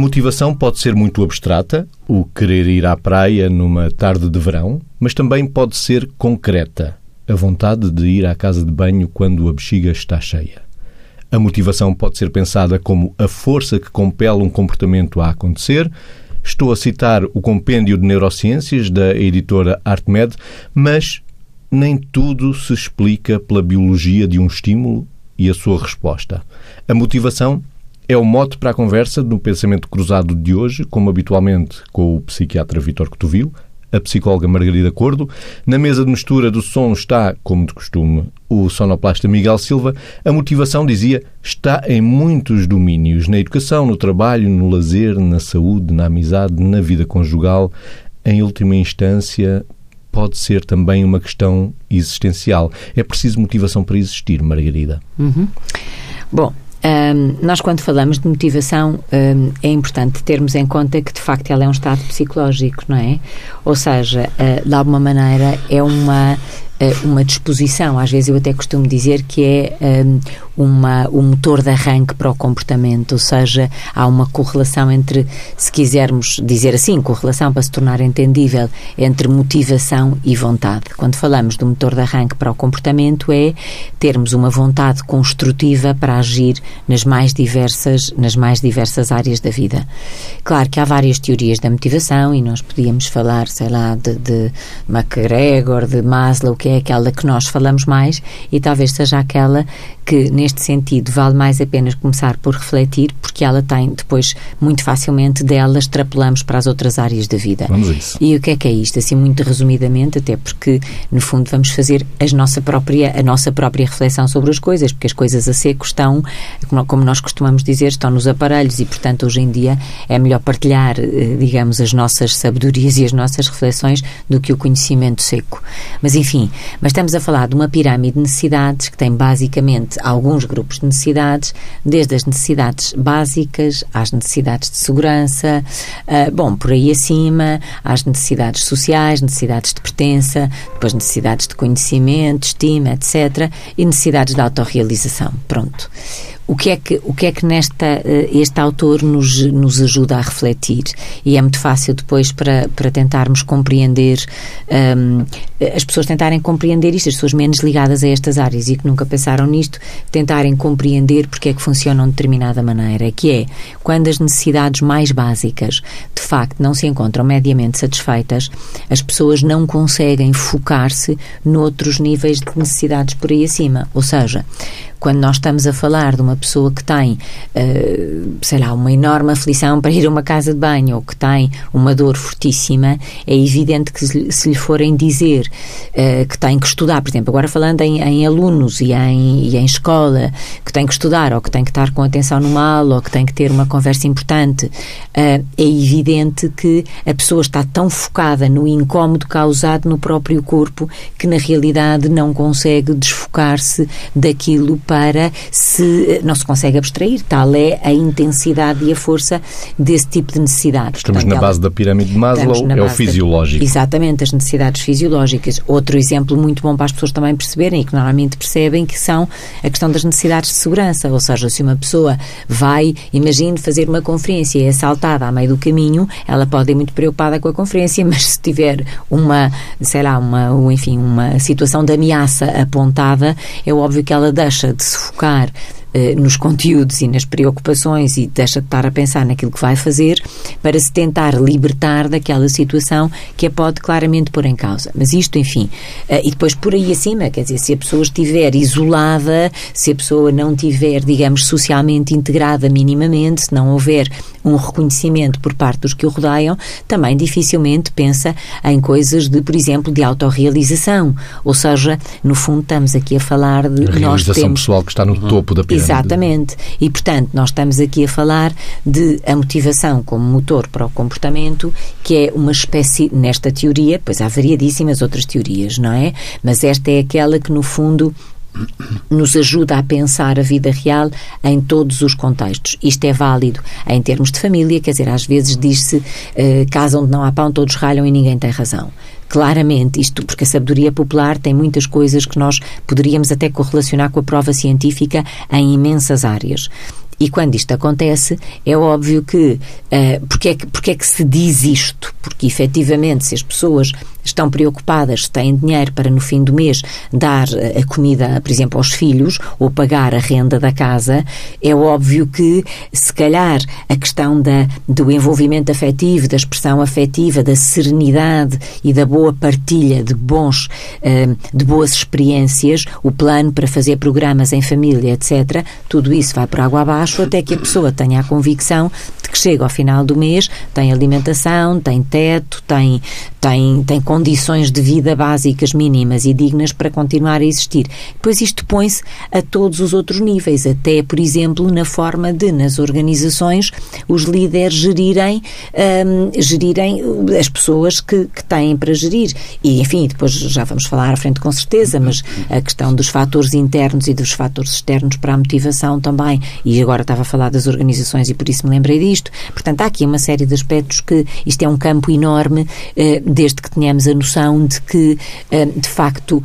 motivação pode ser muito abstrata, o querer ir à praia numa tarde de verão, mas também pode ser concreta, a vontade de ir à casa de banho quando a bexiga está cheia. A motivação pode ser pensada como a força que compele um comportamento a acontecer. Estou a citar o compêndio de neurociências da editora ArtMed, mas nem tudo se explica pela biologia de um estímulo e a sua resposta. A motivação é o mote para a conversa no pensamento cruzado de hoje, como habitualmente com o psiquiatra Vítor Cotovil, a psicóloga Margarida Cordo. Na mesa de mistura do som está, como de costume, o sonoplasta Miguel Silva. A motivação, dizia, está em muitos domínios: na educação, no trabalho, no lazer, na saúde, na amizade, na vida conjugal. Em última instância, pode ser também uma questão existencial. É preciso motivação para existir, Margarida. Uhum. Bom, um, nós, quando falamos de motivação, um, é importante termos em conta que, de facto, ela é um estado psicológico, não é? Ou seja, uh, de alguma maneira, é uma eh, uma disposição. Às vezes eu até costumo dizer que é um, uma, um motor de arranque para o comportamento, ou seja, há uma correlação entre, se quisermos dizer assim, correlação para se tornar entendível, entre motivação e vontade. Quando falamos do motor de arranque para o comportamento é termos uma vontade construtiva para agir nas mais diversas, nas mais diversas áreas da vida. Claro que há várias teorias da motivação e nós podíamos falar, sei lá, de, de McGregor, de Maslow, que é aquela que nós falamos mais e talvez seja aquela que, neste sentido, vale mais a pena começar por refletir, porque ela tem, depois, muito facilmente dela extrapolamos para as outras áreas da vida. Vamos a isso. E o que é que é isto? Assim, muito resumidamente, até porque, no fundo, vamos fazer a nossa própria, a nossa própria reflexão sobre as coisas, porque as coisas a seco estão, como nós costumamos dizer, estão nos aparelhos e, portanto, hoje em dia é melhor partilhar, eh, digamos, as nossas sabedorias e as nossas reflexões do que o conhecimento seco. Mas, enfim, mas estamos a falar de uma pirâmide de necessidades que tem basicamente alguns grupos de necessidades, desde as necessidades básicas às necessidades de segurança, uh, bom, por aí acima, às necessidades sociais, necessidades de pertença, depois necessidades de conhecimento, estima, etc. e necessidades de autorrealização. Pronto. O que é que, o que, é que nesta, eh, este autor nos, nos ajuda a refletir? E é muito fácil depois para, para tentarmos compreender, um, as pessoas tentarem compreender isto, as pessoas menos ligadas a estas áreas e que nunca pensaram nisto, tentarem compreender porque é que funcionam de determinada maneira, que é quando as necessidades mais básicas de facto não se encontram mediamente satisfeitas, as pessoas não conseguem focar-se noutros níveis de necessidades por aí acima. Ou seja, quando nós estamos a falar de uma pessoa que tem, uh, sei lá, uma enorme aflição para ir a uma casa de banho ou que tem uma dor fortíssima, é evidente que se, lhe forem dizer uh, que tem que estudar, por exemplo, agora falando em, em alunos e em, e em, escola, que tem que estudar ou que tem que estar com atenção numa aula ou que tem que ter uma conversa importante, uh, é evidente que a pessoa está tão focada no incómodo causado no próprio corpo que na realidade não consegue desfocar-se daquilo para se não se consegue abstrair, tal é a intensidade e a força desse tipo de necessidades. Estamos Portanto, na base da pirâmide de Maslow, é o fisiológico. Da, exatamente, as necessidades fisiológicas. Outro exemplo muito bom para as pessoas também perceberem e que normalmente percebem que são a questão das necessidades de segurança, ou seja, se uma pessoa vai, imagine, fazer uma conferência e é assaltada a meio do caminho, ela pode ir muito preocupada com a conferência, mas se tiver uma, sei lá, uma, enfim, uma situação de ameaça apontada, é óbvio que ela deixa de se focar nos conteúdos e nas preocupações e deixa de estar a pensar naquilo que vai fazer para se tentar libertar daquela situação que a pode claramente pôr em causa. Mas isto, enfim, uh, e depois por aí acima, quer dizer, se a pessoa estiver isolada, se a pessoa não tiver, digamos, socialmente integrada minimamente, se não houver um reconhecimento por parte dos que o rodeiam, também dificilmente pensa em coisas de, por exemplo, de autorrealização. Ou seja, no fundo estamos aqui a falar de... A realização temos... pessoal que está no topo da pirâmide. Exatamente. E, portanto, nós estamos aqui a falar de a motivação como motor para o comportamento, que é uma espécie, nesta teoria, pois há variadíssimas outras teorias, não é? Mas esta é aquela que, no fundo, nos ajuda a pensar a vida real em todos os contextos. Isto é válido em termos de família, quer dizer, às vezes diz-se eh, casa onde não há pão todos ralham e ninguém tem razão claramente isto, porque a sabedoria popular tem muitas coisas que nós poderíamos até correlacionar com a prova científica em imensas áreas. E quando isto acontece, é óbvio que, uh, porque, é que porque é que se diz isto? Porque efetivamente, se as pessoas estão preocupadas têm dinheiro para no fim do mês dar a comida, por exemplo, aos filhos ou pagar a renda da casa, é óbvio que se calhar a questão da, do envolvimento afetivo, da expressão afetiva, da serenidade e da boa partilha de bons, eh, de boas experiências, o plano para fazer programas em família, etc., tudo isso vai por água abaixo até que a pessoa tenha a convicção de que chega ao final do mês, tem alimentação, tem teto, tem, tem, tem condições de vida básicas mínimas e dignas para continuar a existir. Pois isto põe-se a todos os outros níveis, até, por exemplo, na forma de, nas organizações, os líderes gerirem, um, gerirem as pessoas que, que têm para gerir. E, enfim, depois já vamos falar à frente com certeza, mas a questão dos fatores internos e dos fatores externos para a motivação também. E agora estava a falar das organizações e por isso me lembrei disto. Portanto, há aqui uma série de aspectos que isto é um campo enorme, eh, desde que tenhamos a noção de que, eh, de facto,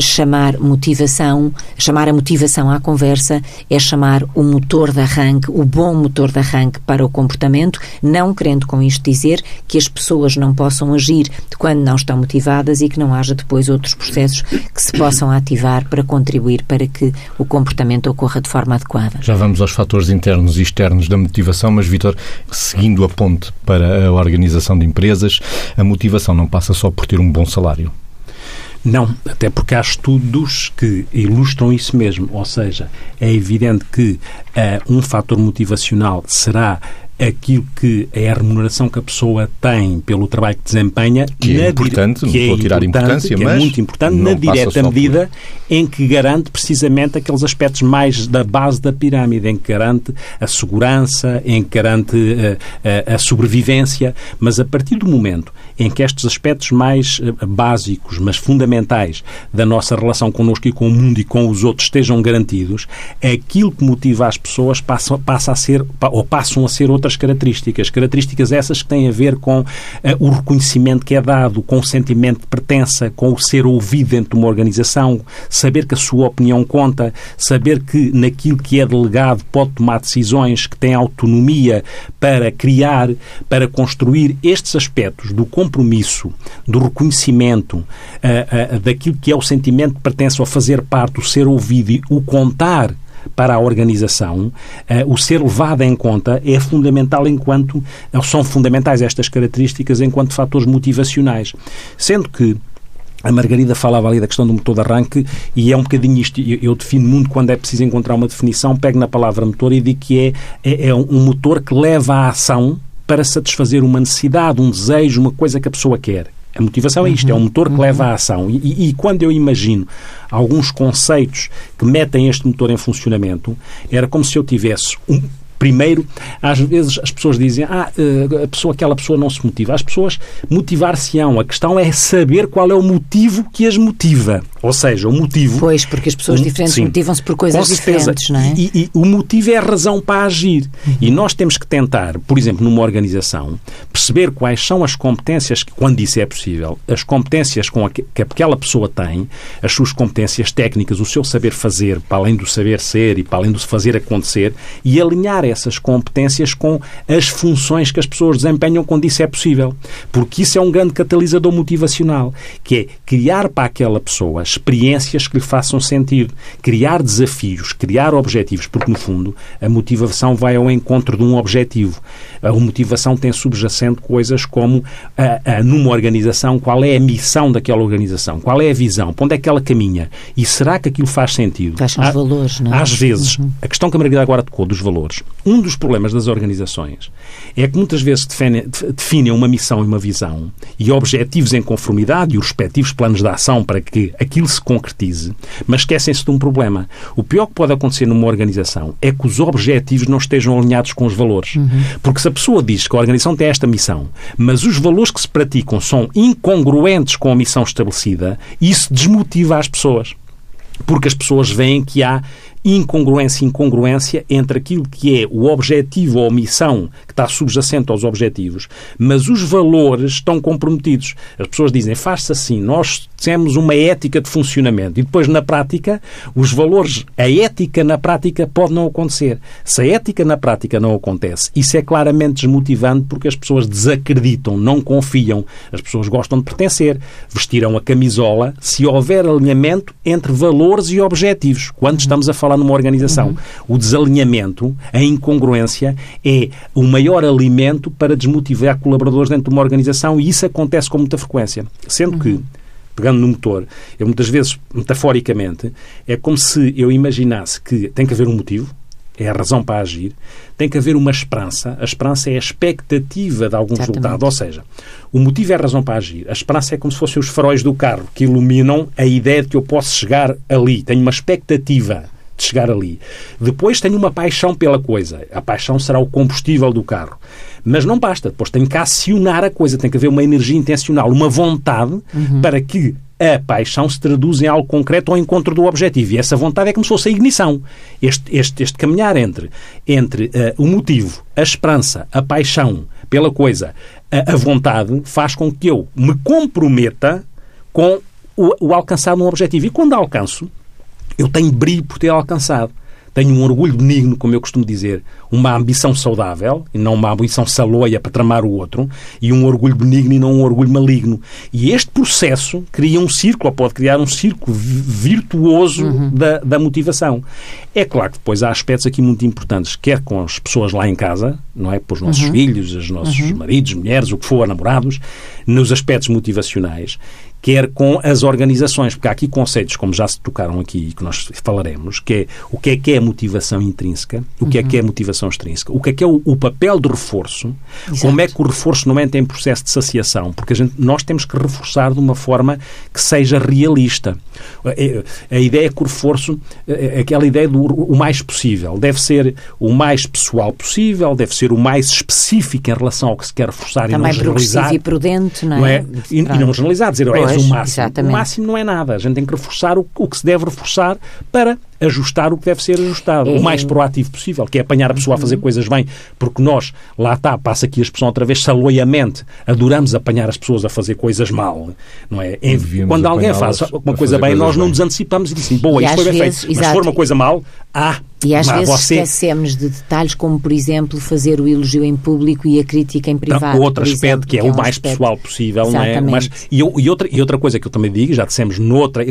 chamar motivação, chamar a motivação à conversa é chamar o motor de arranque, o bom motor de arranque para o comportamento, não querendo com isto dizer que as pessoas não possam agir quando não estão motivadas e que não haja depois outros processos que se possam ativar para contribuir para que o comportamento ocorra de forma adequada. Já vamos aos fatores internos e externos da motivação, mas, Vitor, seguindo a ponte para a organização de empresas, a motivação não passa só por ter um bom salário. Não, até porque há estudos que ilustram isso mesmo. Ou seja, é evidente que uh, um fator motivacional será aquilo que é a remuneração que a pessoa tem pelo trabalho que desempenha que é importante, que é vou tirar importância, é mas é muito importante na direta medida por... em que garante precisamente aqueles aspectos mais da base da pirâmide, em que garante a segurança, em que garante a, eh, a, eh, a sobrevivência, mas a partir do momento em que estes aspectos mais eh, básicos, mas fundamentais da nossa relação connosco e com o mundo e com os outros estejam garantidos, aquilo que motiva as pessoas passa, passa a ser ou passam a ser outras características. Características essas que têm a ver com uh, o reconhecimento que é dado, com o sentimento de pertença, com o ser ouvido dentro de uma organização, saber que a sua opinião conta, saber que naquilo que é delegado pode tomar decisões, que tem autonomia para criar, para construir estes aspectos do compromisso, do reconhecimento, uh, uh, daquilo que é o sentimento de pertença ao fazer parte, o ser ouvido e o contar para a organização, eh, o ser levado em conta é fundamental enquanto são fundamentais estas características enquanto fatores motivacionais. Sendo que a Margarida falava ali da questão do motor de arranque e é um bocadinho isto. Eu, defino muito quando é preciso encontrar uma definição, pego na palavra motor e digo que é, é, é um motor que leva à ação para satisfazer uma necessidade, um desejo, uma coisa que a pessoa quer. A motivação é isto, é um motor que uhum. leva à ação. E, e, quando eu imagino alguns conceitos que metem este motor em funcionamento, era como se eu tivesse um, Primeiro, às vezes as pessoas dizem ah, eh, a pessoa, aquela pessoa não se motiva. As pessoas motivar-se-ão. A questão é saber qual é o motivo que as motiva. Ou seja, o motivo... Pois, porque as pessoas diferentes motivam-se por coisas diferentes, não é? E, e, o motivo é a razão para agir. Uhum. E nós temos que tentar, por exemplo, numa organização, perceber quais são as competências, quando isso é possível, as competências com a que aquela pessoa tem, as suas competências técnicas, o seu saber fazer, para além do saber ser e para além do fazer acontecer, e alinhar essas competências com as funções que as pessoas desempenham quando isso é possível. Porque isso é um grande catalisador motivacional, que é criar para aquela pessoa experiências que lhe façam sentido, criar desafios, criar objetivos, porque no fundo a motivação vai ao encontro de um objetivo. A motivação tem subjacente coisas como a, a, numa organização qual é a missão daquela organização, qual é a visão, para onde é que ela caminha e será que aquilo faz sentido? Quais são os valores, não é? Às vezes, uhum. a questão que a Margarida agora tocou dos valores, um dos problemas das organizações é que muitas vezes definem uma missão e uma visão e objetivos em conformidade e os respectivos planos de ação para que aquilo se concretize, mas esquecem-se de um problema. O pior que pode acontecer numa organização é que os objetivos não estejam alinhados com os valores. Uhum. Porque se a pessoa diz que a organização tem esta missão, mas os valores que se praticam são incongruentes com a missão estabelecida, isso desmotiva as pessoas. Porque as pessoas veem que há incongruência e incongruência entre aquilo que é o objetivo ou a missão que está subjacente aos objetivos, mas os valores estão comprometidos. As pessoas dizem, faz-se assim, nós temos uma ética de funcionamento e depois na prática os valores, a ética na prática pode não acontecer. Se a ética na prática não acontece, isso é claramente desmotivante porque as pessoas desacreditam, não confiam, as pessoas gostam de pertencer, vestirão a camisola se houver alinhamento entre valores e objetivos. Quando estamos a falar numa organização, uhum. o desalinhamento, a incongruência é o maior alimento para desmotivar colaboradores dentro de uma organização e isso acontece com muita frequência. Sendo uhum. que pegando no motor, eu muitas vezes, metaforicamente, é como se eu imaginasse que tem que haver um motivo, é a razão para agir, tem que haver uma esperança. A esperança é a expectativa de algum Exatamente. resultado. Ou seja, o motivo é a razão para agir. A esperança é como se fossem os faróis do carro que iluminam a ideia de que eu posso chegar ali. Tenho uma expectativa de chegar ali. Depois tenho uma paixão pela coisa. A paixão será o combustível do carro. Mas não basta. Depois tem que acionar a coisa. Tem que haver uma energia intencional, uma vontade uhum. para que a paixão se traduz em algo concreto ao encontro do objetivo. E essa vontade é como se fosse a ignição. Este, este, este caminhar entre, entre uh, o motivo, a esperança, a paixão pela coisa, a, a, vontade, faz com que eu me comprometa com o, o alcançar um objetivo. E quando alcanço, eu tenho brilho por ter alcançado tenho um orgulho benigno, como eu costumo dizer, uma ambição saudável, e não uma ambição saloia para tramar o outro, e um orgulho benigno e não um orgulho maligno. E este processo cria um círculo, ou pode criar um círculo virtuoso uhum. da, da motivação. É claro que depois há aspectos aqui muito importantes, quer com as pessoas lá em casa, não é? Para os nossos uhum. filhos, os nossos uhum. maridos, mulheres, o que for, namorados, nos aspectos motivacionais, quer com as organizações, porque há aqui conceitos, como já se tocaram aqui e que nós falaremos, que é o que é que é motivação intrínseca, o que uhum. é que é motivação extrínseca, o que é que é o, o papel do reforço, Exato. como é que o reforço não entra em processo de saciação, porque a gente, nós temos que reforçar de uma forma que seja realista. A, é, a ideia é que o reforço, é, é aquela ideia do o mais possível, deve ser o mais pessoal possível, deve ser o mais específico em relação ao que se quer reforçar Também e não generalizar. e prudente, não é? Não é? E, e, não generalizar, dizer, pois, o máximo. Exatamente. O máximo não é nada. A gente tem que reforçar o, o que se deve reforçar para ajustar o que deve ser ajustado, é. o mais proativo possível, que é apanhar a pessoa a fazer uhum. coisas bem, porque nós, lá está, passa aqui a expressão outra vez, saloiamente, adoramos apanhar as pessoas a fazer coisas mal, não é? Quando alguém faz uma coisa bem, nós não nos antecipamos e dizemos, boa, isto foi bem vezes, feito, mas se for uma coisa mal, ah, e às vezes você... esquecemos de detalhes como, por exemplo, fazer o elogio em público e a crítica em privado. Não, outro aspecto exemplo, que é, que é o mais aspecto... pessoal possível, Exatamente. não é? Mas, e, e, outra, e outra coisa que eu também digo, já dissemos noutra,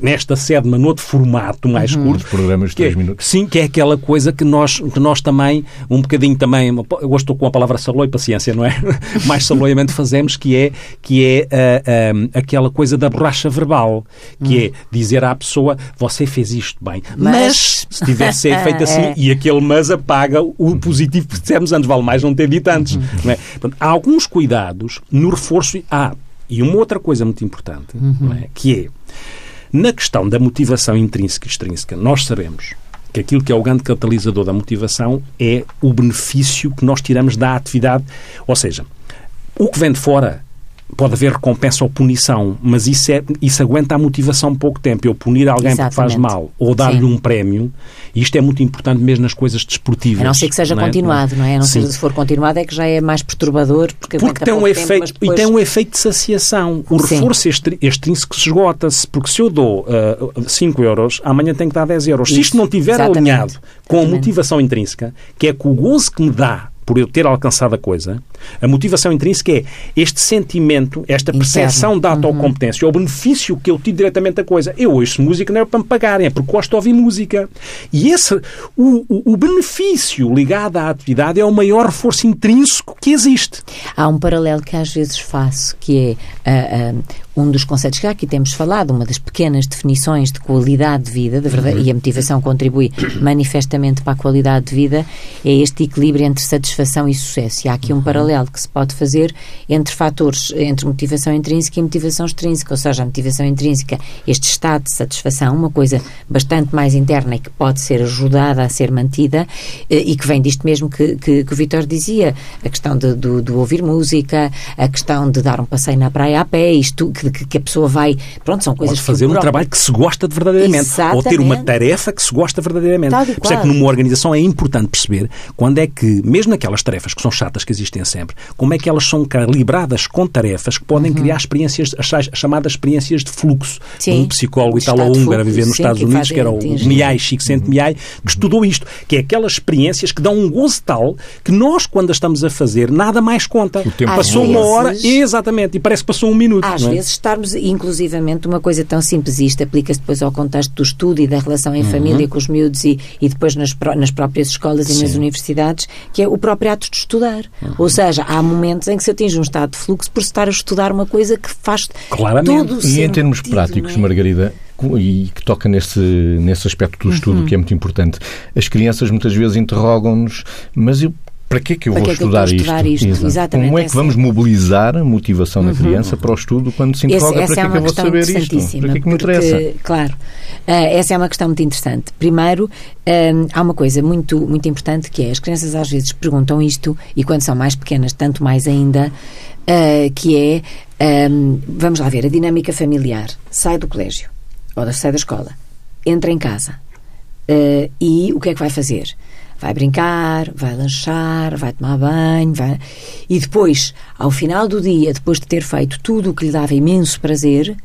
nesta sede, mas noutro formato mais uhum. curto. Os programas de 3 é, minutos. Sim, que é aquela coisa que nós, que nós também, um bocadinho também, eu hoje estou com a palavra saloi paciência, não é? mais saloiamente fazemos, que é, que é uh, uh, aquela coisa da borracha verbal, que uhum. é dizer à pessoa, você fez isto bem, mas, mas se tivesse sido feito assim, é. e aquele mas apaga o positivo que dissemos antes, vale mais não ter dito antes. Uhum. É? Portanto, há alguns cuidados no reforço. Ah, e uma outra coisa muito importante, uhum. é? que é, na questão da motivação intrínseca e extrínseca, nós sabemos que aquilo que é o grande catalisador da motivação é o benefício que nós tiramos da atividade. Ou seja, o que vem de fora pode haver recompensa ou punição, mas isso, é, isso aguenta a motivação pouco tempo. Eu punir alguém Exatamente. porque faz mal ou dar-lhe um prémio, isto é muito importante mesmo nas coisas desportivas. A não ser que seja não é? continuado, não é? A não ser se for continuado é que já é mais perturbador. Porque, porque tem um efeito, tempo, depois... E tem um efeito de saciação. O Sim. reforço extrínseco se esgota-se, porque se eu dou uh, 5 euros, amanhã tenho que dar 10 euros. Isso. Se isto não estiver alinhado com a motivação intrínseca, que é que o gozo que me dá por eu ter alcançado a coisa, a motivação intrínseca é este sentimento, esta percepção da autocompetência, uhum. o benefício que eu tive diretamente da coisa. Eu ouço música não é para me pagarem, é porque gosto de ouvir música. E esse, o, o, o benefício ligado à atividade é o maior reforço intrínseco que existe. Há um paralelo que às vezes faço, que é uh, uh, um dos conceitos que aqui temos falado, uma das pequenas definições de qualidade de vida, de verdade, uhum. e a motivação contribui manifestamente para a qualidade de vida, é este equilíbrio entre satisfação e sucesso. E há aqui um uhum. paralelo paralelo que se pode fazer entre fatores, entre motivação intrínseca e motivação extrínseca, ou seja, a motivação intrínseca, este estado de satisfação, uma coisa bastante mais interna e que pode ser ajudada a ser mantida eh, e que vem disto mesmo que, que, que o Vitor dizia, a questão de, do, do, ouvir música, a questão de dar um passeio na praia a pé, isto que, que a pessoa vai, pronto, são coisas pode fazer um trabalho que se gosta de verdadeiramente, Exatamente. ou ter uma tarefa que se gosta verdadeiramente. Por isso é que numa organização é importante perceber quando é que, mesmo naquelas tarefas que são chatas que existem sempre, como é que elas são calibradas com tarefas que podem uhum. criar experiências, as chamadas experiências de fluxo. Sim. Um psicólogo italo-húngaro a viver nos sim, Estados Unidos, que era o Miai, Csikszentmihalyi, Miai, que estudou isto, que é aquelas experiências que dão um gozo tal que nós, quando as estamos a fazer, nada mais conta. Passou vezes, uma hora, exatamente, e parece que passou um minuto. Às é? vezes estarmos, inclusivamente, uma coisa tão simples, isto aplica-se depois ao contexto do estudo e da relação em uhum. família com os miúdos e, e depois nas, nas próprias escolas e nas universidades, que é o próprio ato de estudar. Uhum. Ou seja, há momentos em que se atinge um estado de fluxo por estar a estudar uma coisa que faz Claramente. todo o E sentido, em termos práticos, é? Margarida, e que toca nesse, nesse aspecto do estudo uhum. que é muito importante. As crianças muitas vezes interrogam-nos, mas eu para que é que eu vou que estudar, é que eu estudar isto? isto? Exatamente. Como é que vamos mobilizar a motivação uhum. da criança para o estudo quando se interroga essa, essa para que é, é que eu vou saber isto? Para que é que me interessa? Claro, uh, essa é uma questão muito interessante. Primeiro, uh, há uma coisa muito, muito importante que é as crianças às vezes perguntam isto e quando são mais pequenas, tanto mais ainda, uh, que é, um, vamos lá ver, a dinâmica familiar. Sai do colégio ou sai da escola, entra em casa e o que é que vai fazer? Vai brincar, vai lanchar, vai tomar banho, vai... e depois, ao final do dia, depois de ter feito tudo o que lhe dava imenso prazer,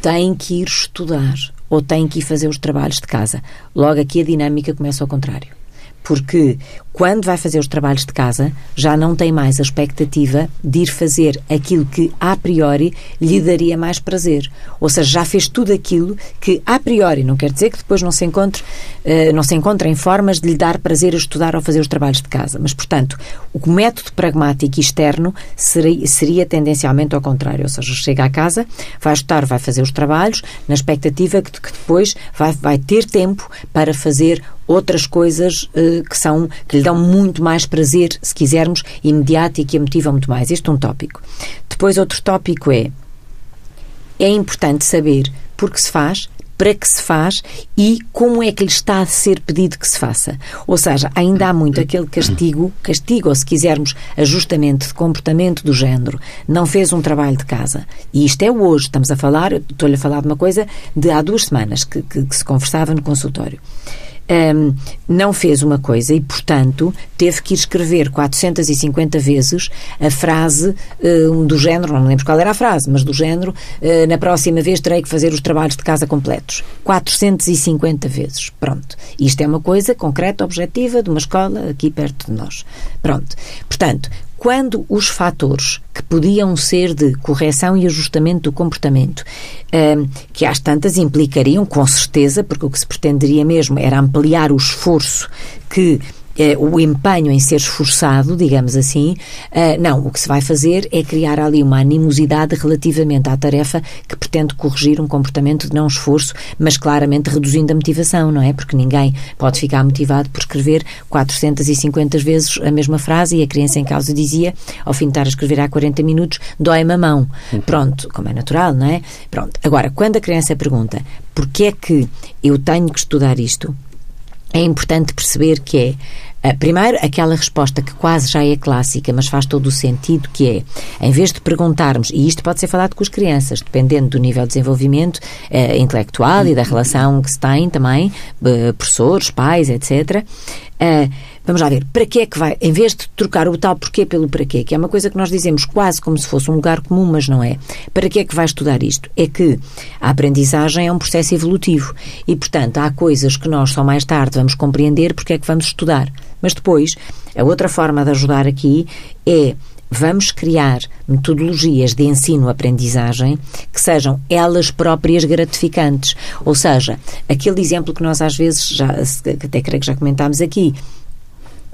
tem que ir estudar ou tem que ir fazer os trabalhos de casa. Logo aqui a dinâmica começa ao contrário. Porque quando vai fazer os trabalhos de casa, já não tem mais a expectativa de ir fazer aquilo que, a priori, lhe daria mais prazer. Ou seja, já fez tudo aquilo que, a priori, não quer dizer que depois não se encontre, uh, não se encontrem formas de lhe dar prazer a estudar ou fazer os trabalhos de casa. Mas, portanto, o método pragmático externo seria, seria tendencialmente ao contrário. Ou seja, chega à casa, vai estudar, vai fazer os trabalhos, na expectativa que, que depois vai, vai ter tempo para fazer outras coisas uh, que são que lhe dão muito mais prazer, se quisermos, imediato e que a motivam muito mais. Este é um tópico. Depois, outro tópico é é importante saber por que se faz, para que se faz e como é que lhe está a ser pedido que se faça. Ou seja, ainda há muito aquele castigo, castigo, ou se quisermos, ajustamento de comportamento do género. Não fez um trabalho de casa. E isto é hoje. Estamos a falar, estou-lhe a falar de uma coisa de há duas semanas que, que, que se conversava no consultório um, não fez uma coisa e, portanto, teve que escrever 450 vezes a frase um, do género, não me lembro qual era a frase, mas do género, uh, na próxima vez terei que fazer os trabalhos de casa completos. 450 vezes. Pronto. Isto é uma coisa concreta, objetiva, de uma escola aqui perto de nós. Pronto. Portanto, quando os fatores que podiam ser de correção e ajustamento do comportamento, ehm, que às tantas implicariam, com certeza, porque o que se pretenderia mesmo era ampliar o esforço que o empenho em ser esforçado, digamos assim, eh, não, o que se vai fazer é criar ali uma animosidade relativamente à tarefa que pretende corrigir um comportamento de não esforço, mas claramente reduzindo a motivação, não é? Porque ninguém pode ficar motivado por escrever 450 vezes a mesma frase e a criança em causa dizia, ao fim de estar a escrever há 40 minutos, dói-me a mão. Uhum. Pronto, como é natural, não é? Pronto. Agora, quando a criança pergunta porquê é que eu tenho que estudar isto, é importante perceber que é Uh, primeiro, aquela resposta que quase já é clássica, mas faz todo o sentido, que é, em vez de perguntarmos, e isto pode ser falado com as crianças, dependendo do nível de desenvolvimento uh, intelectual e da relação que se tem também, uh, professores, pais, etc., Vamos lá ver, para que é que vai, em vez de trocar o tal porquê pelo para quê, que é uma coisa que nós dizemos quase como se fosse um lugar comum, mas não é. Para que é que vai estudar isto? É que a aprendizagem é um processo evolutivo e, portanto, há coisas que nós só mais tarde vamos compreender porque é que vamos estudar. Mas depois, a outra forma de ajudar aqui é vamos criar metodologias de ensino-aprendizagem que sejam elas próprias gratificantes. Ou seja, aquele exemplo que nós às vezes, já, até creio que já comentámos aqui,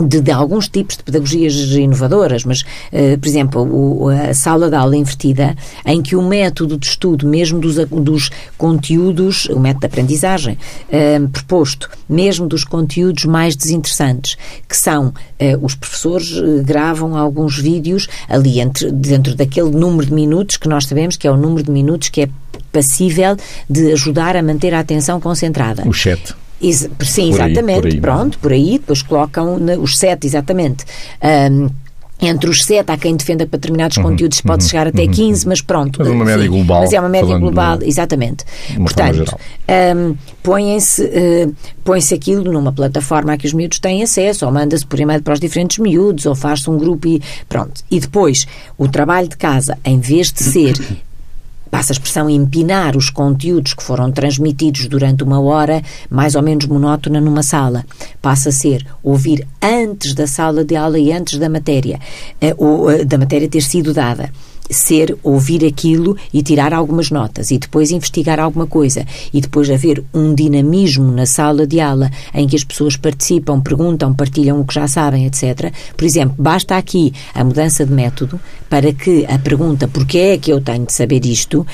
de, de, alguns tipos de pedagogias inovadoras, mas, uh, por exemplo, o, a sala de aula invertida, em que o método de estudo, mesmo dos, dos conteúdos, o método de aprendizagem uh, proposto, mesmo dos conteúdos mais desinteressantes, que são uh, os professores gravam alguns vídeos ali entre, dentro daquele número de minutos que nós sabemos que é o número de minutos que é passível de ajudar a manter a atenção concentrada. O chat. Is, sim, por exatamente. Aí, por aí, Pronto, por aí, depois colocam os sete, exatamente. Um, entre os 7 há quem defenda que para determinados uhum, conteúdos pode uhum, chegar até uhum, 15, mas pronto. Mas é uma média sim, global. Mas é uma média global, de, exatamente. Portanto, um, põe-se uh, põe aquilo numa plataforma a que os miúdos têm acesso, ou manda-se por e-mail para os diferentes miúdos, ou faz-se um grupo e pronto. E depois, o trabalho de casa, em vez de ser passa a expressão, empinar os conteúdos que foram transmitidos durante uma hora, mais ou menos monótona numa sala. Passa a ser ouvir antes da sala de aula e antes da matéria, eh, ou eh, da matéria ter sido dada ser ouvir aquilo e tirar algumas notas e depois investigar alguma coisa e depois haver um dinamismo na sala de aula em que as pessoas participam, perguntam, partilham o que já sabem, etc. Por exemplo, basta aqui a mudança de método para que a pergunta porquê é que eu tenho de saber isto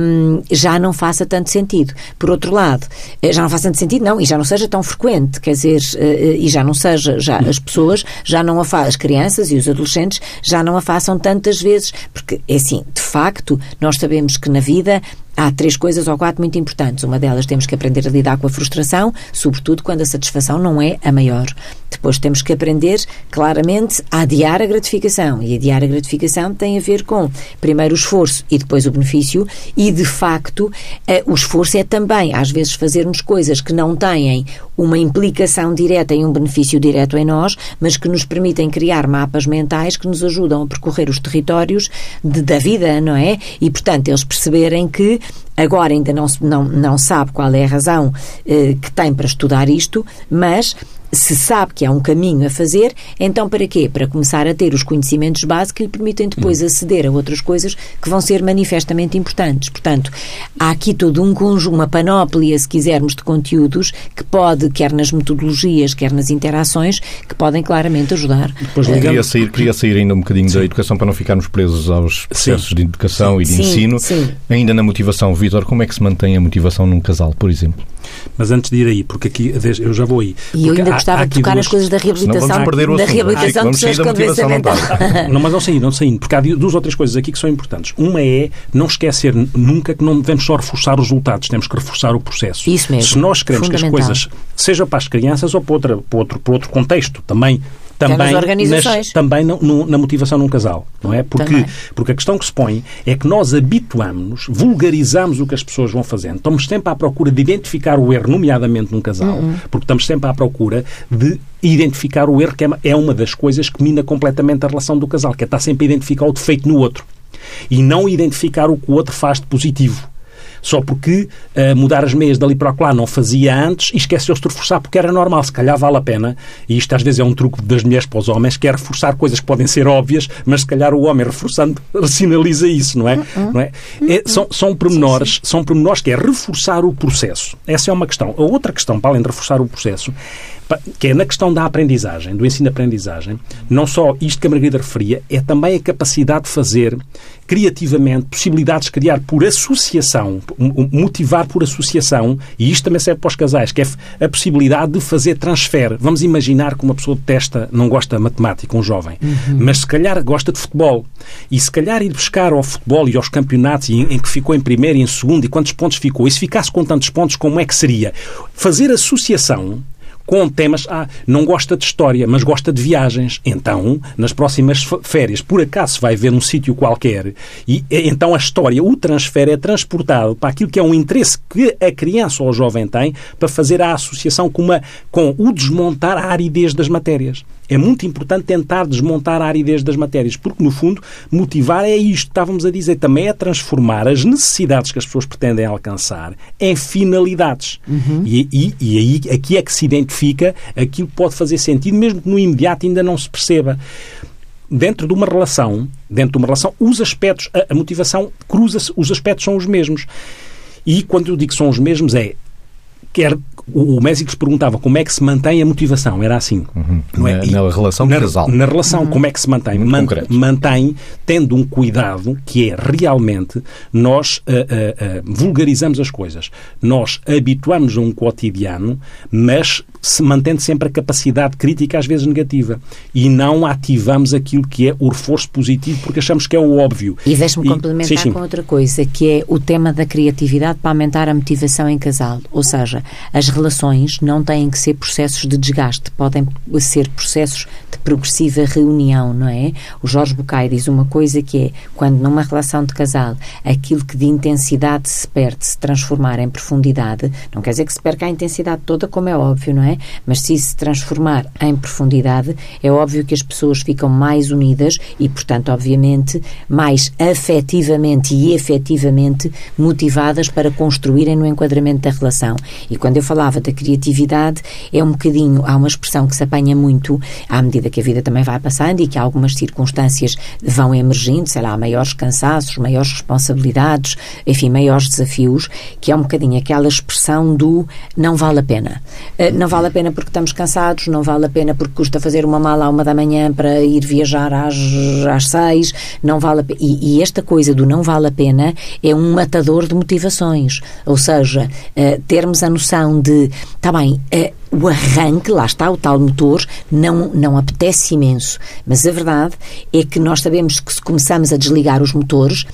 um, já não faça tanto sentido. Por outro lado, eh, já não faça tanto sentido, não, e já não seja tão frequente, quer dizer, uh, e já não seja, já as pessoas já não a as crianças e os adolescentes já não a façam tantas vezes, porque, é assim, de facto, nós sabemos que na vida há três coisas ou quatro muito importantes. Uma delas temos que aprender a lidar com a frustração, sobretudo quando a satisfação não é a maior. Depois temos que aprender, claramente, a adiar a gratificação. E adiar a gratificação tem a ver com, primeiro, o esforço e depois o benefício. E, de facto, eh, o esforço é também, às vezes, fazermos coisas que não têm uma implicação direta e um benefício direto em nós, mas que nos permitem criar mapas mentais que nos ajudam a percorrer os territórios de, da vida, não é? E, portanto, eles perceberem que Agora ainda não, não, não sabe qual é a razão eh, que tem para estudar isto, mas se sabe que há um caminho a fazer, então para quê? Para começar a ter os conhecimentos básicos que lhe permitem depois hum. aceder a outras coisas que vão ser manifestamente importantes. Portanto, há aqui todo um conjunto, uma panóplia, se quisermos, de conteúdos que pode, quer nas metodologias, quer nas interações, que podem claramente ajudar. Depois, ligando... queria, sair, queria sair ainda um bocadinho sim. da educação para não ficarmos presos aos processos sim. de educação sim. e de sim, ensino. Ainda na motivação, Vitor, como é que se mantém a motivação num casal, por exemplo? Mas antes de ir aí, porque aqui eu já vou aí. E eu ainda gostava de tocar duas... nas coisas da reabilitação. Vamos perder o da reabilitação vamos sair da motivação mental. Não, mas não saindo, não saindo, porque há duas ou três coisas aqui que são importantes. Uma é não esquecer nunca que não devemos só reforçar os resultados, temos que reforçar o processo. Isso mesmo. Se nós queremos que as coisas, seja para as crianças ou para, outra, para, outro, para outro contexto, também também, nas, também no, no, na motivação num casal, não é? Porque, porque a questão que se põe é que nós habituamos-nos, vulgarizamos o que as pessoas vão fazendo. Estamos sempre à procura de identificar o erro, nomeadamente num casal, uhum. porque estamos sempre à procura de identificar o erro, que é, é uma das coisas que mina completamente a relação do casal, que é estar sempre a identificar o defeito no outro e não identificar o que o outro faz de positivo só porque uh, mudar as meias dali para lá não fazia antes e esqueceu-se de reforçar porque era normal. Se calhar vale a pena, e isto às vezes é um truque das mulheres para os homens, que é reforçar coisas que podem ser óbvias, mas se calhar o homem reforçando sinaliza isso, não é? Uhum. Não é? é são, são pormenores, sim, sim. são pormenores que é reforçar o processo. Essa é uma questão. A outra questão, para além de reforçar o processo, que é na questão da aprendizagem, do ensino-aprendizagem, não só isto que a Margarida referia, é também a capacidade de fazer criativamente possibilidades de criar por associação, motivar por associação, e isto também serve para os casais, que é a possibilidade de fazer transfer. Vamos imaginar que uma pessoa detesta, não gosta de matemática, um jovem, uhum. mas se calhar gosta de futebol. E se calhar ir buscar ao futebol e aos campeonatos em, em que ficou em primeiro e em segundo e quantos pontos ficou, e se ficasse com tantos pontos, como é que seria? Fazer associação com temas. Ah, não gosta de história, mas gosta de viagens. Então, nas próximas férias, por acaso vai ver um sítio qualquer e então a história, o transfer é transportado para aquilo que é um interesse que a criança ou o jovem tem para fazer a associação com, uma, com o desmontar a aridez das matérias. É muito importante tentar desmontar a aridez das matérias, porque, no fundo, motivar é isto que estávamos a dizer. Também é transformar as necessidades que as pessoas pretendem alcançar em finalidades. Uhum. E, e, e aí aqui é que se identifica aquilo que pode fazer sentido, mesmo que no imediato ainda não se perceba dentro de uma relação, dentro de uma relação, os aspectos, a, a motivação cruza-se, os aspectos são os mesmos. E quando eu digo que são os mesmos é quer o, o Mésicles perguntava como é que se mantém a motivação. Era assim. Uhum. Não é? na, na relação na, casal. Na relação, uhum. como é que se mantém? Man, mantém tendo um cuidado que é realmente nós uh, uh, uh, vulgarizamos as coisas. Nós habituamos a um cotidiano, mas se mantendo sempre a capacidade crítica, às vezes negativa. E não ativamos aquilo que é o reforço positivo porque achamos que é o óbvio. E deixe-me complementar sim, sim. com outra coisa, que é o tema da criatividade para aumentar a motivação em casal. Ou seja, as relações não têm que ser processos de desgaste, podem ser processos de progressiva reunião, não é? O Jorge Bucay diz uma coisa que é, quando numa relação de casal aquilo que de intensidade se perde se transformar em profundidade, não quer dizer que se perca a intensidade toda, como é óbvio, não é? Mas se se transformar em profundidade, é óbvio que as pessoas ficam mais unidas e, portanto, obviamente, mais afetivamente e efetivamente motivadas para construírem no enquadramento da relação. E quando eu falava da criatividade, é um bocadinho, há uma expressão que se apanha muito à medida que a vida também vai passando e que algumas circunstâncias vão emergindo, sei lá, maiores cansaços, maiores responsabilidades, enfim, maiores desafios, que é um bocadinho aquela expressão do não vale a pena. Uh, não vale a pena porque estamos cansados, não vale a pena porque custa fazer uma mala à uma da manhã para ir viajar às, às seis, não vale. E, e esta coisa do não vale a pena é um matador de motivações. Ou seja, uh, termos a noção de, está bem, uh, o arranque, lá está, o tal motor, não, não apetece imenso. Mas a verdade é que nós sabemos que se começamos a desligar os motores,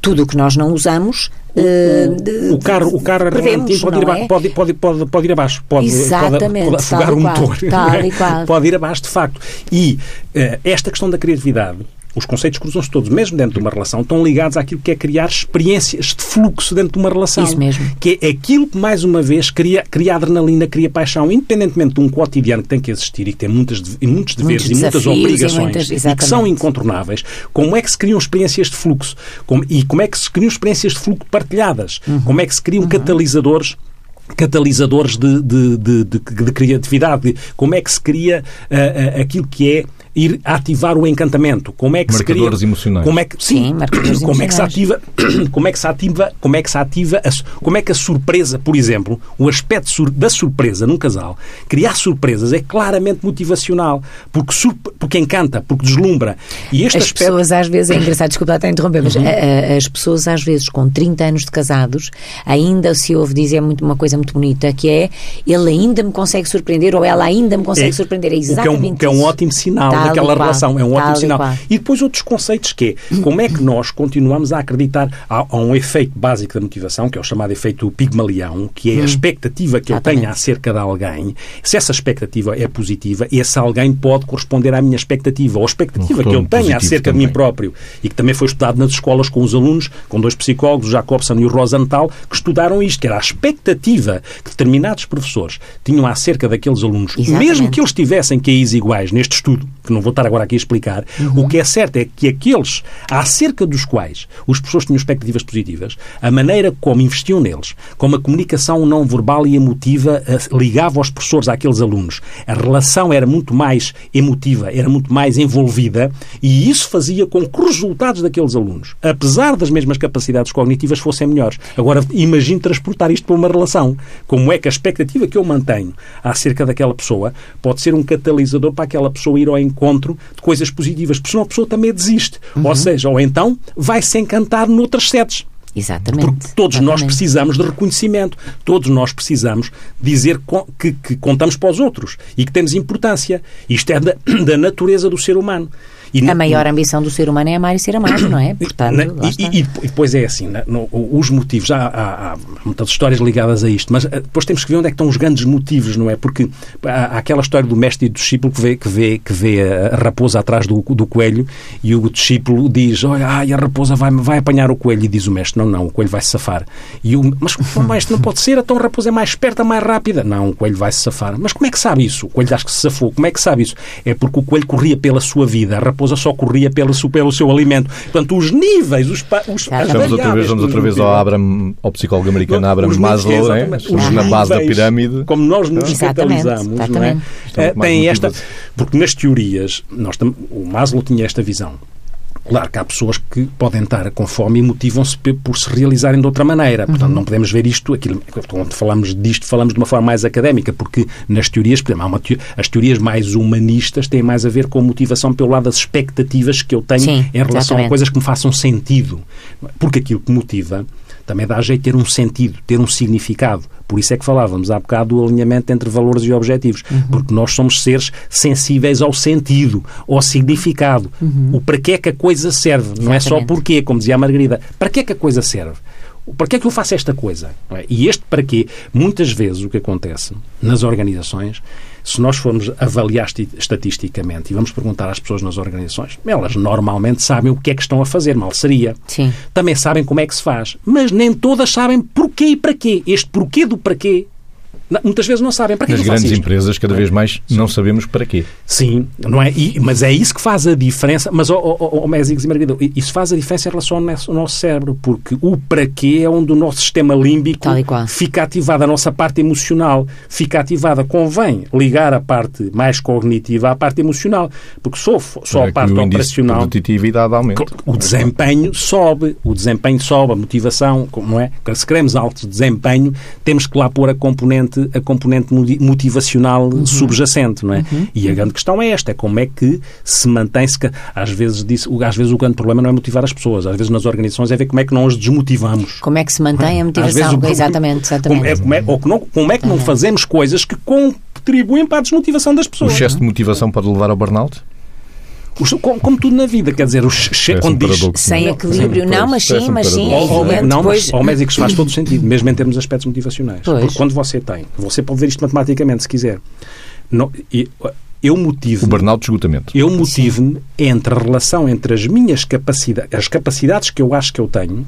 tudo o que nós não usamos Uh, o carro, o carro prevemos, pode, ir abaixo, é? pode, pode, pode, pode ir abaixo, pode, Exatamente, pode, afogar o motor, pode ir abaixo de facto. E uh, esta questão da criatividade os conceitos cruzam-se todos, mesmo dentro de uma relação, estão ligados àquilo que é criar experiências de fluxo dentro de uma relação. Isso mesmo. Que é aquilo que, mais uma vez, cria, cria adrenalina, cria paixão, independentemente de um cotidiano que tem que existir e que tem muitas, muitos deveres muitos e muitas obrigações e, muitas, e, que são incontornáveis, como é que se criam experiências de fluxo? Como, e como é que se criam experiências de fluxo partilhadas? Uhum. Como é que se criam uhum. catalisadores catalisadores de, de, de, de, de criatividade, como é que se cria uh, uh, aquilo que é ir ativar o encantamento. Como é que marcadores se cria, emocionais. Como é que sim, sim como é que se ativa, como é que se ativa, como é que se ativa, a, como é que a surpresa, por exemplo, o aspecto sur, da surpresa num casal, criar surpresas é claramente motivacional, porque porque encanta, porque deslumbra. E este as aspecto... pessoas às vezes é engraçado, desculpa até interromper, mas uhum. as pessoas às vezes com 30 anos de casados ainda se ouve dizer muito uma coisa muito bonita que é ele ainda me consegue surpreender ou ela ainda me consegue é, surpreender. É exatamente que é um, que é um ótimo sinal Tal daquela relação. É um ótimo sinal. E, e, depois outros conceitos que é como é que nós continuamos a acreditar há, há, um efeito básico da motivação, que é o chamado efeito pigmalião, que é a hum. expectativa que eu tenho acerca de alguém. Se essa expectativa é positiva, esse alguém pode corresponder à minha expectativa, ou a expectativa um que eu tenho acerca também. de mim próprio. E que também foi estudado nas escolas com os alunos, com dois psicólogos, o Jacobson e o Rosenthal, que estudaram isto, que era a expectativa que determinados professores tinham acerca daqueles alunos, Exatamente. mesmo que eles tivessem QIs iguais neste estudo, que não vou estar agora aqui a explicar, uhum. o que é certo é que aqueles acerca dos quais os professores tinham expectativas positivas, a maneira como investiam neles, como a comunicação não verbal e emotiva eh, ligava os professores àqueles alunos, a relação era muito mais emotiva, era muito mais envolvida e isso fazia com que os resultados daqueles alunos, apesar das mesmas capacidades cognitivas, fossem melhores. Agora, imagine transportar isto para uma relação. Como é que a expectativa que eu mantenho acerca daquela pessoa pode ser um catalisador para aquela pessoa ir ao encontro encontro de coisas positivas, porque senão a pessoa também desiste. Uhum. Ou seja, ou então vai se encantar noutras sedes. Exatamente. Porque todos Exatamente. nós precisamos de reconhecimento, todos nós precisamos dizer que, que, contamos para os outros e que temos importância. Isto é da, da natureza do ser humano. E, a maior ambição do ser humano é amar e ser amado, não é? Portanto, e, e, e, depois é assim, no, os motivos, há, há, há, muitas histórias ligadas a isto, mas eh, depois temos que ver onde é que estão os grandes motivos, não é? Porque há, há aquela história do mestre e do discípulo que vê, que vê, que vê a raposa atrás do, do coelho e o discípulo diz, olha, ai, a raposa vai, vai apanhar o coelho e diz o mestre, não, não, o coelho vai se safar. E o, mas o mestre não pode ser, então a raposa é mais esperta, mais rápida. Não, o coelho vai se safar. Mas como é que sabe isso? O coelho acho que se safou. Como é que sabe isso? É porque o coelho corria pela sua vida, a raposa só corria pelo, pelo seu alimento. Portanto, os níveis, os, os Vamos outra vez, vamos outra vez ao, Abraham, ao psicólogo americano Abraham Maslow, é? os na base da pirâmide. Como nós nos catalisamos, não é? é tem esta, porque nas teorias, nós, o Maslow tinha esta visão Claro que há pessoas que podem estar com fome e motivam-se por se realizarem de outra maneira. Portanto, uhum. não podemos ver isto, aquilo, quando falamos disto, falamos de uma forma mais académica, porque nas teorias, por exemplo, as teorias mais humanistas têm mais a ver com a motivação pelo lado das expectativas que eu tenho Sim, em relação exatamente. a coisas que me façam sentido. Porque aquilo que motiva também dá jeito de ter um sentido, ter um significado. Por isso é que falávamos há bocado do alinhamento entre valores e objetivos. Uhum. Porque nós somos seres sensíveis ao sentido, ao significado. Uhum. O para que é que a coisa serve. Exatamente. Não é só porquê, como dizia a Margarida. Para que é que a coisa serve? Para que é que eu faço esta coisa? É? E este para quê? Muitas vezes o que acontece nas organizações se nós formos avaliar estatisticamente e vamos perguntar às pessoas nas organizações, elas normalmente sabem o que é que estão a fazer, mal seria. Sim. Também sabem como é que se faz, mas nem todas sabem porquê e para quê. Este porquê do para quê muitas vezes não sabem para que Nas grandes empresas, cada vez mais, Sim. não sabemos para quê. Sim, não é? E, mas é isso que faz a diferença. Mas, ó, oh, oh, Mésicos e Margarida, isso faz a diferença em relação ao nosso, ao nosso, cérebro, porque o para quê é onde o nosso sistema límbico fica ativado, a nossa parte emocional fica ativada. Convém ligar a parte mais cognitiva à parte emocional, porque só, só a parte operacional. A competitividade aumenta. O desempenho sobe, o desempenho sobe, a motivação, não é? Se queremos alto desempenho, temos que lá pôr a componente componente, a componente motivacional uhum. subjacente, não é? Uhum. E a grande questão é esta, é como é que se mantém-se, às vezes, disse, às vezes o grande problema não é motivar as pessoas, às vezes nas organizações é ver como é que não as desmotivamos. Como é que se mantém a motivação, vezes, exatamente, exatamente. Como é, como é, ou que não, como é que não uhum. fazemos coisas que contribuem para a desmotivação das pessoas. O excesso de motivação pode levar ao burnout? Como, como, tudo na vida, quer dizer, os, quando diz, sem equilíbrio, não, mas sim, mas sim. Ou, ou, não, depois... mas ao médicos faz todo o sentido, mesmo em termos de aspectos motivacionais. Pois. Porque quando você tem, você pode ver isto matematicamente, se quiser. Não, e, eu motivo. O burnout de esgotamento. Eu motivo-me entre a relação entre as minhas capacidades, as capacidades que eu acho que eu tenho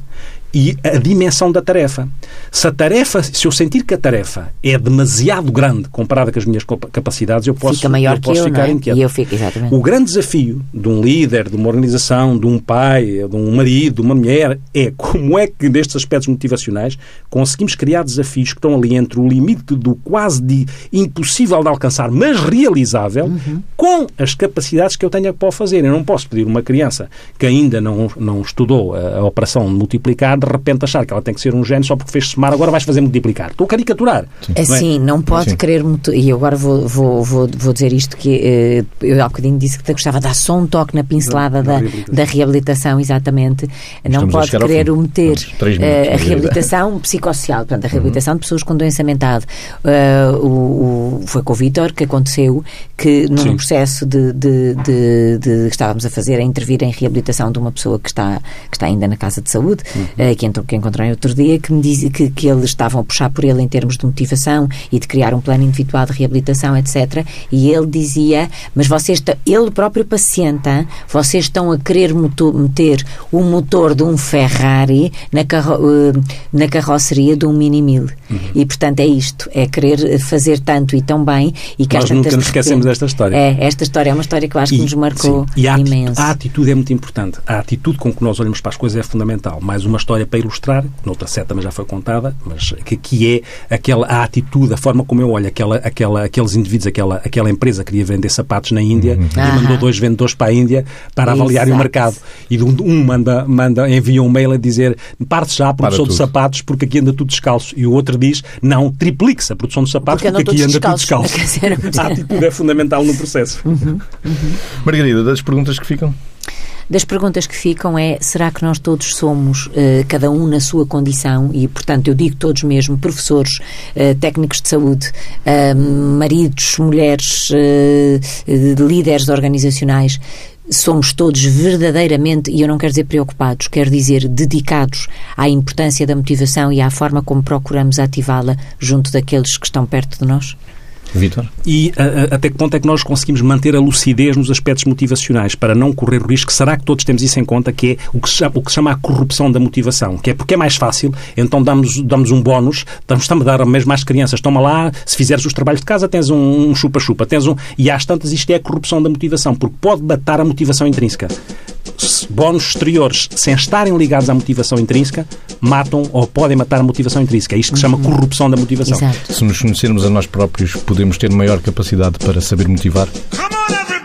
e a dimensão da tarefa. Se a tarefa, se eu sentir que a tarefa é demasiado grande comparada com as minhas capacidades, eu posso, Fica maior eu posso eu, ficar é? inquieto. E eu fico, exatamente. O grande desafio de um líder, de uma organização, de um pai, de um marido, de uma mulher, é como é que nestes aspectos motivacionais conseguimos criar desafios que estão ali entre o limite do quase de impossível de alcançar, mas realizável, uhum. com as capacidades que eu tenho para o fazer. Eu não posso pedir uma criança que ainda não, não estudou a, a operação de multiplicar de repente achar que ela tem que ser um gênio só porque fez somar, agora vais fazer multiplicar. Estou a caricaturar. Sim. Assim, não, é? não pode Sim. querer muito. E agora vou, vou, vou, vou dizer isto que eh, eu há bocadinho disse que gostava de dar só um toque na pincelada da, reabilitação. da reabilitação, exatamente. Não Estamos pode querer meter uh, a reabilitação psicossocial, portanto, a uhum. reabilitação uhum. de pessoas com doença mental. Uh, o, o, foi com o Vítor que aconteceu que num Sim. processo de, de, de, de, que estávamos a fazer, a intervir em reabilitação de uma pessoa que está, que está ainda na casa de saúde, uhum. Que, entrou, que encontrei outro dia, que me dizia que, que eles estavam a puxar por ele em termos de motivação e de criar um plano individual de reabilitação, etc. E ele dizia, mas vocês, ele próprio paciente, hein? vocês estão a querer meter o motor de um Ferrari na, carro, eh, na carroceria de um Mini Mil. Uhum. E, portanto, é isto, é querer fazer tanto e tão bem e que Nós nunca nos esquecemos desta história. É, esta história é uma história que eu acho e, que nos marcou sim, e a imenso. A atitude é muito importante. A atitude com que nós olhamos para as coisas é fundamental. Mais uma história para ilustrar, noutra seta também já foi contada, mas que, que é aquela a atitude, a forma como eu olho aquela, aquela, aqueles indivíduos, aquela, aquela empresa que queria vender sapatos na Índia uhum. e mandou dois vendedores para a Índia para avaliarem o mercado. E um manda, manda, envia um mail a dizer parte já a produção de sapatos porque aqui anda tudo descalço. E o outro diz não, triplique-se a produção de sapatos porque, porque aqui anda tudo descalço. a atitude é fundamental no processo. Uhum. Uhum. Margarida, das perguntas que ficam? Das perguntas que ficam é: será que nós todos somos, uh, cada um na sua condição, e portanto eu digo todos mesmo, professores, uh, técnicos de saúde, uh, maridos, mulheres, líderes organizacionais, somos todos verdadeiramente, e eu não quero dizer preocupados, quero dizer dedicados à importância da motivação e à forma como procuramos ativá-la junto daqueles que estão perto de nós? Vitor? E a, a, até que ponto é que nós conseguimos manter a lucidez nos aspectos motivacionais para não correr o risco? Será que todos temos isso em conta, que é o que se chama, o que se chama a corrupção da motivação? Que é porque é mais fácil, então damos, damos um bónus, estamos, estamos a dar mesmo às crianças, toma lá, se fizeres os trabalhos de casa tens um chupa-chupa, um tens um... E às tantas isto é a corrupção da motivação, porque pode batar a motivação intrínseca bónus exteriores, sem estarem ligados à motivação intrínseca, matam ou podem matar a motivação intrínseca. É isto que se chama uhum. corrupção da motivação. Exato. Se nos conhecermos a nós próprios, podemos ter maior capacidade para saber motivar? Oh,